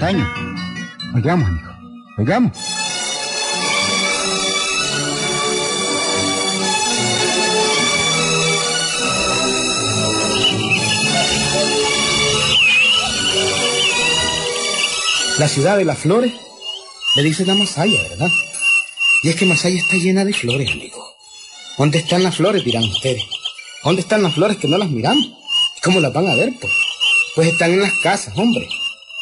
antaño. Oigamos, amigo. Oigamos. La ciudad de las flores, le dice la Masaya, ¿verdad? Y es que Masaya está llena de flores, amigo. ¿Dónde están las flores, dirán ustedes? ¿Dónde están las flores que no las miramos? ¿Cómo las van a ver, pues? Pues están en las casas, hombre.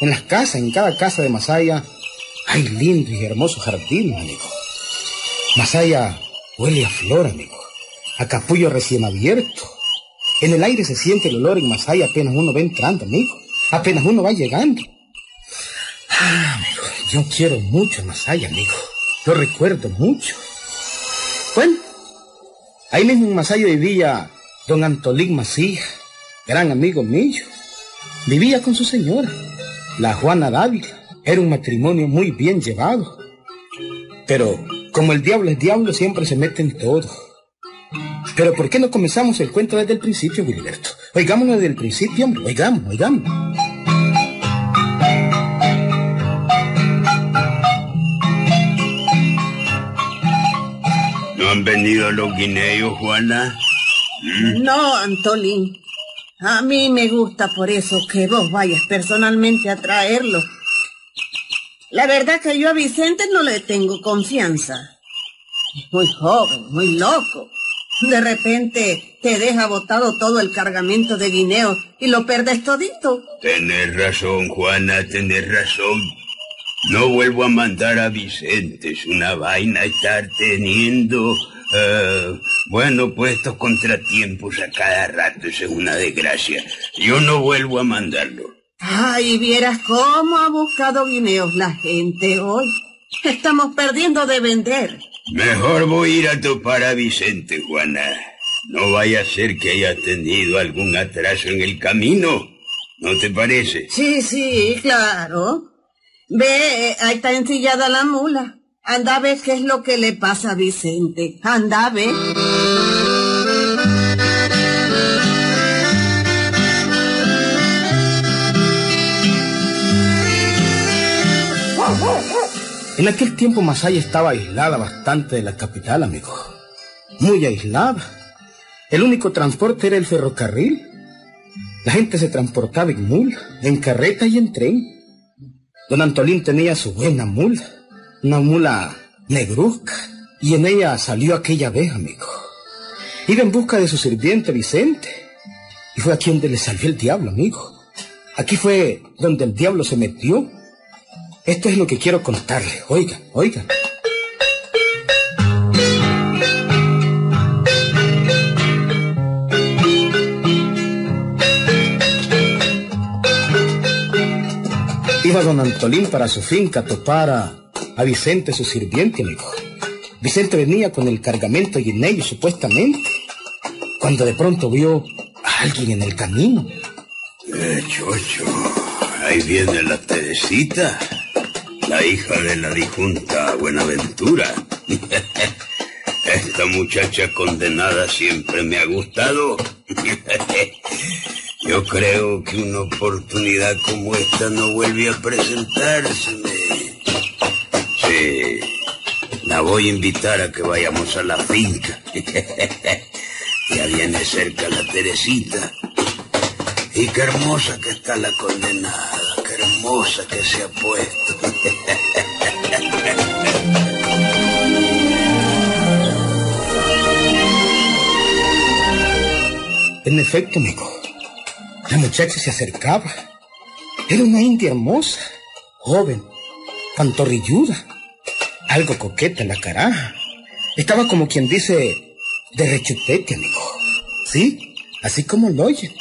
En las casas, en cada casa de Masaya, hay lindos y hermosos jardines, amigo. Masaya huele a flor, amigo. A capullo recién abierto. En el aire se siente el olor en Masaya apenas uno va entrando, amigo. Apenas uno va llegando. Ah, amigo, yo quiero mucho a Masaya, amigo. Lo recuerdo mucho. Bueno, ahí mismo en Masaya vivía don Antolín Macías, gran amigo mío. Vivía con su señora, la Juana Dávila. Era un matrimonio muy bien llevado. Pero como el diablo es diablo, siempre se mete en todo. Pero ¿por qué no comenzamos el cuento desde el principio, Gilberto? Oigámoslo desde el principio, hombre. Oigamos, oigamos. ¿No han venido los guineos, Juana? ¿Mm? No, Antolín. A mí me gusta por eso que vos vayas personalmente a traerlo. La verdad que yo a Vicente no le tengo confianza. Es muy joven, muy loco. De repente te deja botado todo el cargamento de guineo y lo perdes todito. Tenés razón, Juana, tenés razón. No vuelvo a mandar a Vicente, es una vaina estar teniendo... Uh, bueno, pues estos contratiempos a cada rato, es una desgracia. Yo no vuelvo a mandarlo. Ay, vieras cómo ha buscado guineos la gente hoy. Estamos perdiendo de vender. Mejor voy a ir a topar a Vicente, Juana. No vaya a ser que haya tenido algún atraso en el camino. ¿No te parece? Sí, sí, claro. Ve, ahí está ensillada la mula. Anda a ver qué es lo que le pasa a Vicente. Anda a ver. En aquel tiempo Masaya estaba aislada bastante de la capital, amigo. Muy aislada. El único transporte era el ferrocarril. La gente se transportaba en mula, en carreta y en tren. Don Antolín tenía su buena mula, una mula negruzca, y en ella salió aquella vez, amigo. Iba en busca de su sirviente Vicente, y fue aquí donde le salió el diablo, amigo. Aquí fue donde el diablo se metió esto es lo que quiero contarle. Oigan, oigan. Iba don Antolín para su finca a topar a, Vicente, su sirviente, amigo. Vicente venía con el cargamento guineo, supuestamente, cuando de pronto vio a alguien en el camino. Eh, chocho, ahí viene la Teresita la hija de la difunta Buenaventura. Esta muchacha condenada siempre me ha gustado. Yo creo que una oportunidad como esta no vuelve a presentárseme. Sí, la voy a invitar a que vayamos a la finca. ya viene cerca la Teresita. Y qué hermosa que está la condenada hermosa que se ha puesto. En efecto, amigo, la muchacha se acercaba. Era una india hermosa, joven, pantorrilluda, algo coqueta en la cara. Estaba como quien dice de rechupete, amigo. Sí, así como lo oyen.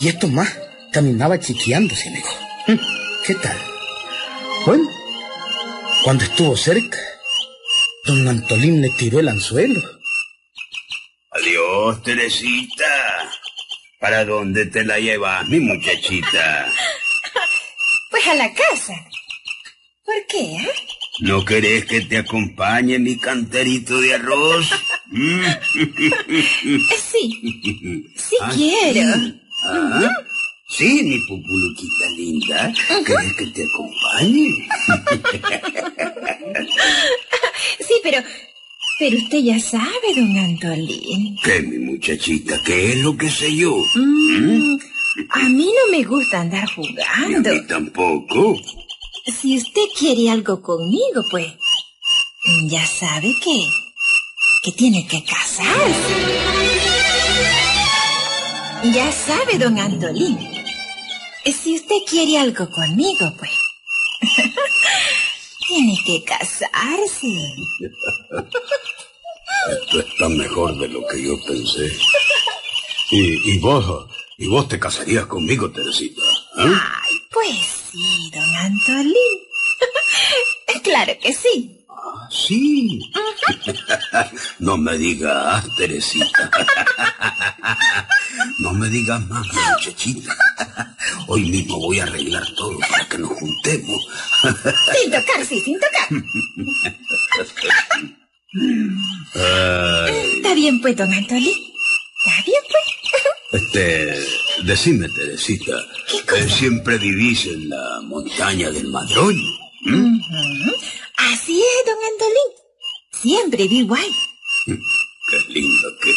Y esto más, caminaba chiqueándose, amigo. ¿Qué tal? Bueno, cuando estuvo cerca, don Antolín le tiró el anzuelo. Adiós, Teresita. ¿Para dónde te la llevas, mi muchachita? Pues a la casa. ¿Por qué, eh? ¿No querés que te acompañe mi canterito de arroz? sí, sí quiero. ¿Ah? Sí, mi pupuluquita linda. ¿Quieres que te acompañe? Sí, pero... Pero usted ya sabe, don Antolín. ¿Qué, mi muchachita? ¿Qué es lo que sé yo? Mm, a mí no me gusta andar Y a jugando. mí tampoco. Si usted quiere algo conmigo, pues... Ya sabe que... Que tiene que casarse. Ya sabe, don Antolín. Si usted quiere algo conmigo, pues... tiene que casarse. Esto está mejor de lo que yo pensé. Y, y vos, y vos te casarías conmigo, Teresita. ¿eh? Ay, pues sí, don Antolín. claro que sí. Sí. no me digas, Teresita. no me digas más, muchachita. Hoy mismo voy a arreglar todo para que nos juntemos. Sin tocar, sí, sin tocar. Ay, Está bien, pues, don Antolín. Está bien, pues. este, decime, Teresita. ¿Qué cosa? eh, ¿Siempre vivís en la montaña del Madroño? Así es, don Antolín. Siempre vivo ahí. Qué lindo que...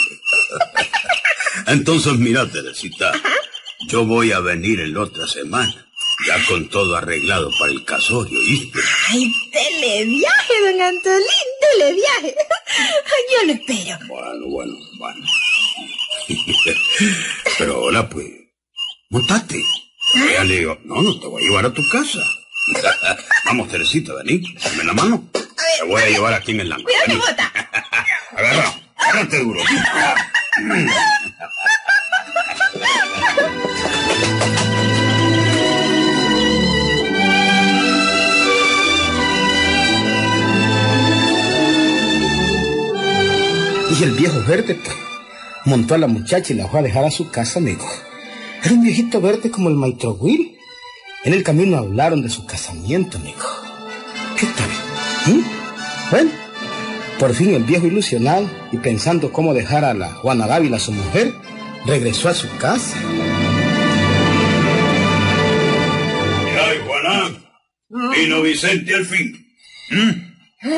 Entonces, mira, Teresita, yo voy a venir en la otra semana, ya con todo arreglado para el casorio, ¿viste? Ay, dele viaje, don Antolín, dele viaje. Yo lo espero. Bueno, bueno, bueno. Pero ahora, pues, montate. Ya le digo, no, no te voy a llevar a tu casa. Vamos, Teresita, vení, dame la mano. Te voy a llevar aquí en el lango. Cuidado bota. Agarra, agárrate duro. Y el viejo verde, pues, montó a la muchacha y la fue a dejar a su casa, amigo. Era un viejito verde como el maestro Will. En el camino hablaron de su casamiento, amigo. ¿Qué tal? ¿Mm? Bueno, por fin el viejo ilusionado y pensando cómo dejar a la Juana Dávila, su mujer, regresó a su casa. Ay, Juana, vino Vicente al fin. Ay,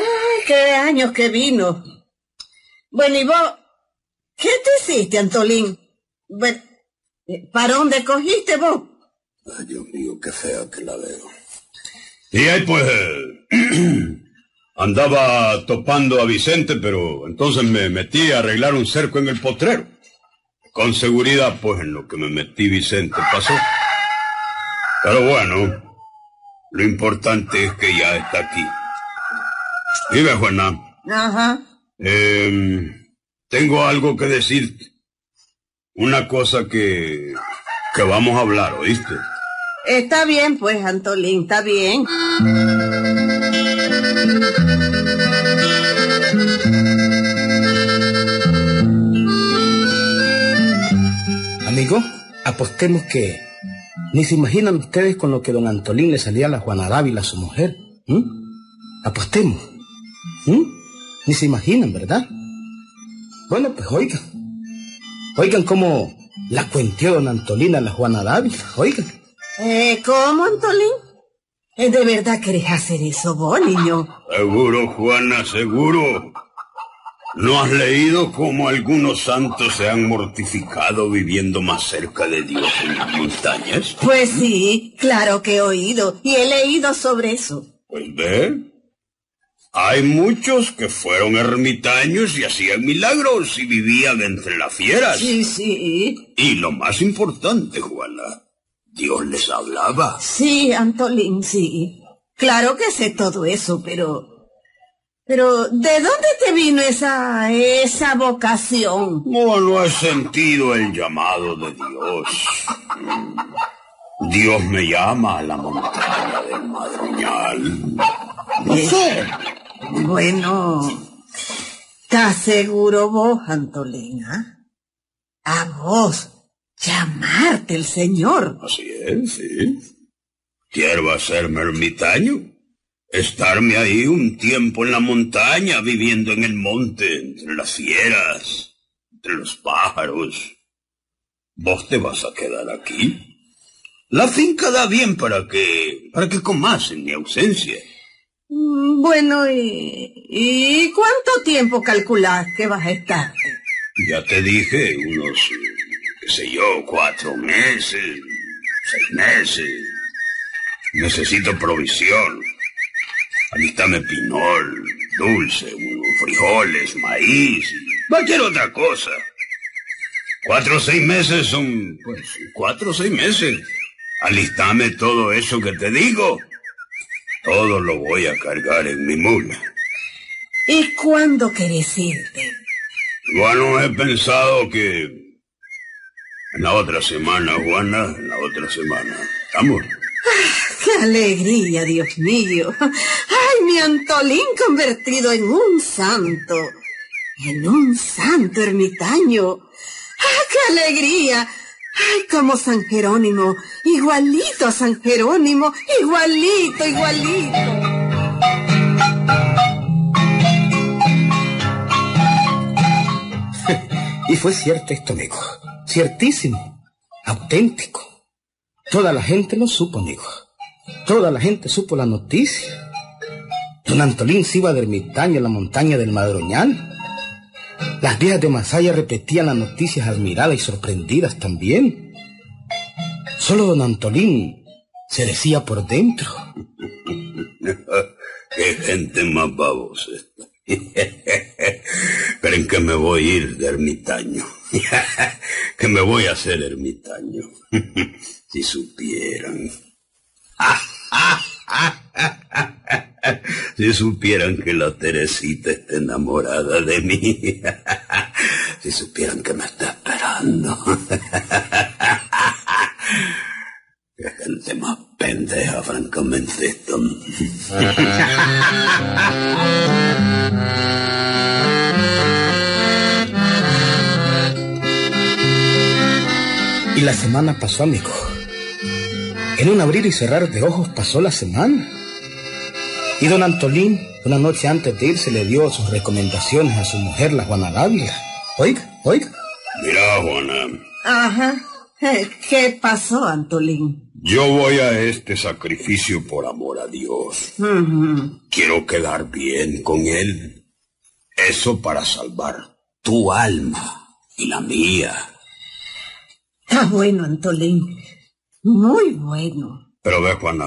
qué años que vino. Bueno, ¿y vos? ¿Qué te hiciste, Antolín? Bueno, eh, ¿para dónde cogiste vos? Ay, Dios mío, qué fea que la veo. Y ahí pues andaba topando a Vicente, pero entonces me metí a arreglar un cerco en el potrero. Con seguridad, pues en lo que me metí Vicente pasó. Pero bueno, lo importante es que ya está aquí. Vive, Juana. Ajá. Em, tengo algo que decirte. Una cosa que... que vamos a hablar, ¿oíste? Está bien, pues, Antolín, está bien. Amigo, apostemos que ni se imaginan ustedes con lo que don Antolín le salía a la Juana Dávila, su mujer. ¿m? Apostemos. ¿m? Ni se imaginan, ¿verdad? Bueno, pues oigan. Oigan cómo la cuenteó don Antolín a la Juana Dávila. Oigan. Eh, ¿Cómo, Antolín? Eh, ¿De verdad querés hacer eso vos, niño? Seguro, Juana, seguro. ¿No has leído cómo algunos santos se han mortificado viviendo más cerca de Dios en las montañas? Pues sí, claro que he oído y he leído sobre eso. Pues ve. Hay muchos que fueron ermitaños y hacían milagros y vivían entre las fieras. Sí, sí. Y lo más importante, Juana, Dios les hablaba. Sí, Antolín, sí. Claro que sé todo eso, pero... Pero, ¿de dónde te vino esa... esa vocación? No, no he sentido el llamado de Dios. Mm. Dios me llama a la montaña del madroñal. Bueno, ¿estás seguro vos, Antolina? A vos, llamarte el Señor. Así es, sí. Quiero hacerme ermitaño. Estarme ahí un tiempo en la montaña, viviendo en el monte, entre las fieras, entre los pájaros. ¿Vos te vas a quedar aquí? La finca da bien para que, para que comas en mi ausencia. Mm, Bueno, ¿y, ¿y cuánto tiempo calculás que vas a estar? Ya te dije, unos, qué sé yo, cuatro meses, seis meses. Necesito provisión. Alistame pinol, dulce, frijoles, maíz, cualquier otra cosa. Cuatro o seis meses son, pues, cuatro o seis meses. Alistame todo eso que te digo. Todo lo voy a cargar en mi mula. ¿Y cuándo querés irte? Bueno, he pensado que en la otra semana, Juana, en la otra semana. ¿Estamos? ¡Qué alegría, Dios mío! ¡Ay, mi Antolín convertido en un santo! En un santo ermitaño. ¡Ay, qué alegría! ¡Ay, como San Jerónimo! Igualito a San Jerónimo, igualito, igualito. Y fue cierto esto, amigo. Ciertísimo. Auténtico. Toda la gente lo supo, amigo. Toda la gente supo la noticia. Don Antolín se iba de ermitaño a la montaña del Madroñal. Las viejas de Masaya repetían las noticias admiradas y sorprendidas también. Solo don Antolín se decía por dentro. Qué gente más babosa. Creen que me voy a ir de ermitaño. que me voy a hacer ermitaño. si supieran. si supieran que la Teresita está enamorada de mí. si supieran que me está esperando. Qué gente más pendeja, francamente, esto. Y la semana pasó, amigo. En un abrir y cerrar de ojos pasó la semana. Y don Antolín, una noche antes de irse, le dio sus recomendaciones a su mujer, la Juana Dávila. Oiga, oiga. Mira, Juana, Ajá. Eh, ¿Qué pasó, Antolín? yo voy a este sacrificio por amor a Dios. Quiero quedar bien con Él. Eso para salvar tu alma y la mía. Está bueno, Antolín. Muy bueno. Pero ve, Juana,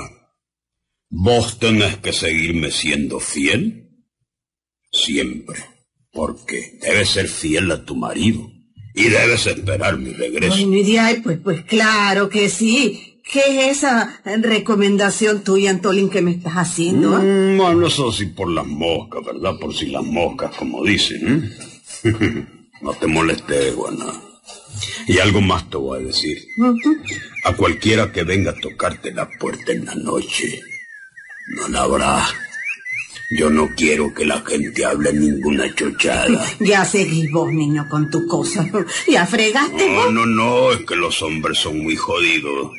vos tenés que seguirme siendo fiel siempre, porque debes ser fiel a tu marido y debes esperar mi regreso. Bueno, y pues, pues claro que sí. ¿Qué es esa recomendación tuya, Antolín, que me estás haciendo? Mm, bueno, eso sí por las moscas, ¿verdad? Por si las moscas, como dicen. ¿eh? no te molestes, Juana. Y algo más te voy a decir. A cualquiera que venga a tocarte la puerta en la noche, no la habrá. Yo no quiero que la gente hable ninguna chochada. Ya seguís vos, niño, con tu cosa. Ya fregaste No, vos. no, no, es que los hombres son muy jodidos.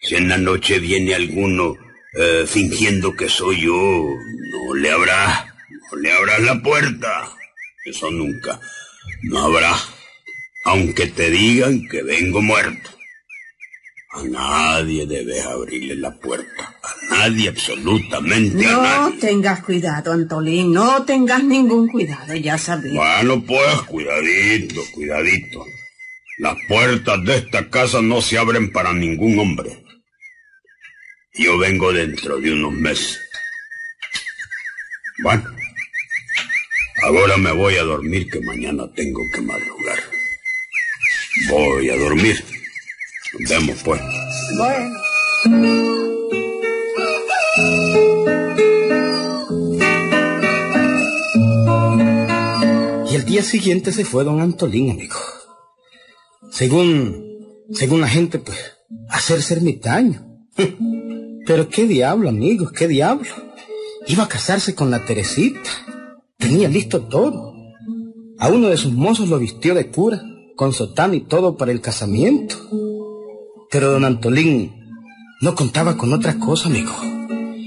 Si en la noche viene alguno eh, fingiendo que soy yo, no le habrá, no le abras la puerta. Eso nunca, no habrá. Aunque te digan que vengo muerto. A nadie debes abrirle la puerta. A nadie, absolutamente a No nadie. tengas cuidado, Antolín. No tengas ningún cuidado, ya sabes. Bueno, pues, cuidadito, cuidadito. Las puertas de esta casa no se abren para ningún hombre. Yo vengo dentro de unos meses. Bueno, ahora me voy a dormir que mañana tengo que madrugar. Voy a dormir. Nos vemos pues. Bueno. Y el día siguiente se fue don Antolín, amigo. Según, según la gente, pues, a hacerse ermitaño. Pero qué diablo, amigos, qué diablo. Iba a casarse con la Teresita. Tenía listo todo. A uno de sus mozos lo vistió de cura, con sotana y todo para el casamiento. Pero don Antolín no contaba con otra cosa, amigo.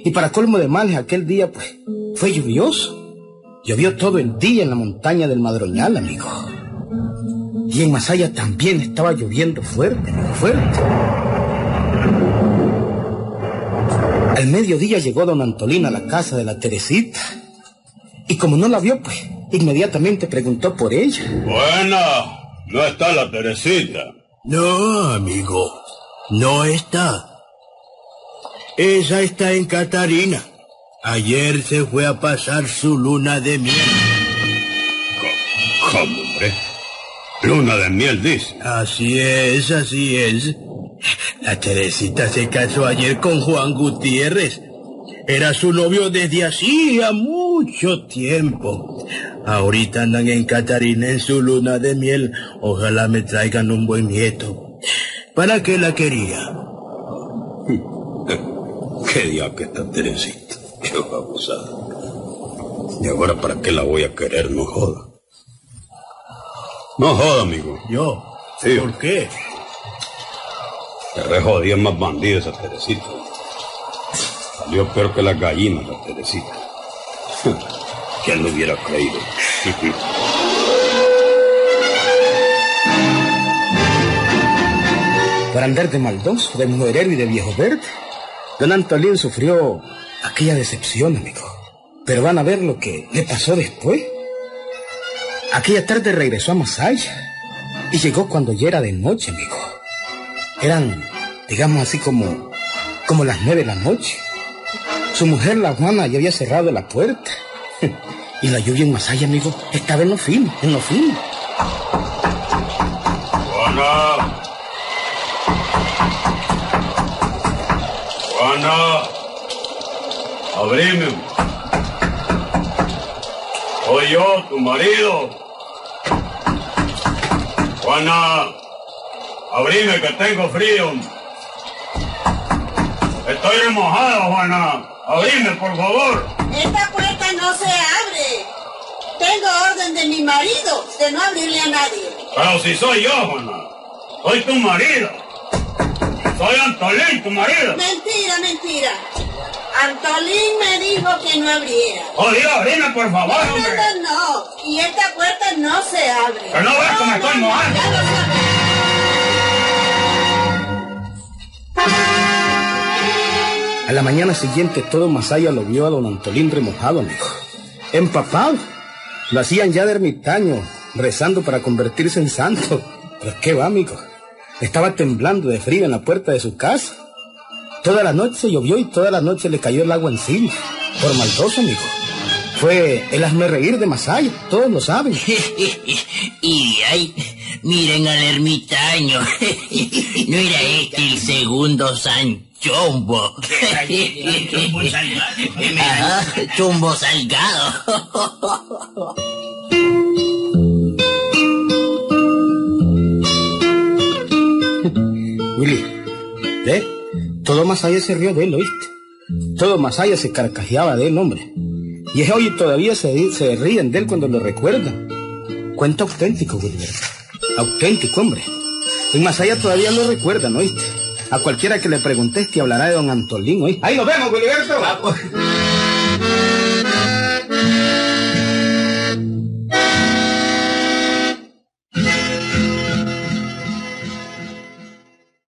Y para colmo de males, aquel día, pues, fue lluvioso. Llovió todo el día en la montaña del Madroñal, amigo. Y en Masaya también estaba lloviendo fuerte, amigo, fuerte. Al mediodía llegó don Antolín a la casa de la Teresita. Y como no la vio, pues, inmediatamente preguntó por ella. Buena, no está la Teresita. No, amigo, no está. Esa está en Catarina. Ayer se fue a pasar su luna de miel. ¿Cómo, hombre? Luna de miel, dice. Así es, así es. La Teresita se casó ayer con Juan Gutiérrez. Era su novio desde hacía mucho tiempo. Ahorita andan en Catarina en su luna de miel. Ojalá me traigan un buen nieto. ¿Para qué la quería? Qué día que está Teresita. Qué abusada. Y ahora para qué la voy a querer, no joda. No joda, amigo. ¿Yo? Sí. ¿Por qué? Que re jodida más bandida esa Teresita. Salió peor que las gallinas la Teresita. ¿Quién lo hubiera creído? Por andar de maldoso, de mujerero y de viejo verde, don Antolín sufrió aquella decepción, amigo. Pero van a ver lo que le pasó después. Aquella tarde regresó a Masaya y llegó cuando ya era de noche, amigo. Eran, digamos así como, como las nueve de la noche. Su mujer, la Juana, ya había cerrado la puerta. Y la lluvia en Masaya, amigo, estaba en lo fino, en lo fino. Juana. Juana. Abrime. Soy yo, tu marido. Juana. Abrime que tengo frío. Estoy remojado, Juana. Abrime, por favor. Esta puerta no se abre. Tengo orden de mi marido de no abrirle a nadie. Pero si soy yo, Juana. Soy tu marido. Soy Antolín, tu marido. Mentira, mentira. Antolín me dijo que no abriera. Oye, abrime, por favor, No, hombre. no, no. Y esta puerta no se abre. Que no ves que me estoy mojando. ya. A la mañana siguiente todo Masaya lo vio a don Antolín remojado, amigo. Empapado. Lo hacían ya de ermitaño, rezando para convertirse en santo. Pero qué va, amigo. Estaba temblando de frío en la puerta de su casa. Toda la noche llovió y toda la noche le cayó el agua encima. Por maldoso, amigo. Fue el hazme reír de Masaya, todos lo saben. y ay, miren al ermitaño. No era este el segundo San Chombo. Ajá, Chumbo Salgado. Willy, ¿ve? Todo Masaya se rió de él, ¿oíste? Todo Masaya se carcajeaba de él, hombre. Y es hoy todavía se, se ríen de él cuando lo recuerdan. Cuento auténtico, Willy. Auténtico, hombre. En Masaya todavía lo recuerdan, ¿oíste? A cualquiera que le preguntes te hablará de don Antolín, ¿oíste? Ahí nos vemos, Willy.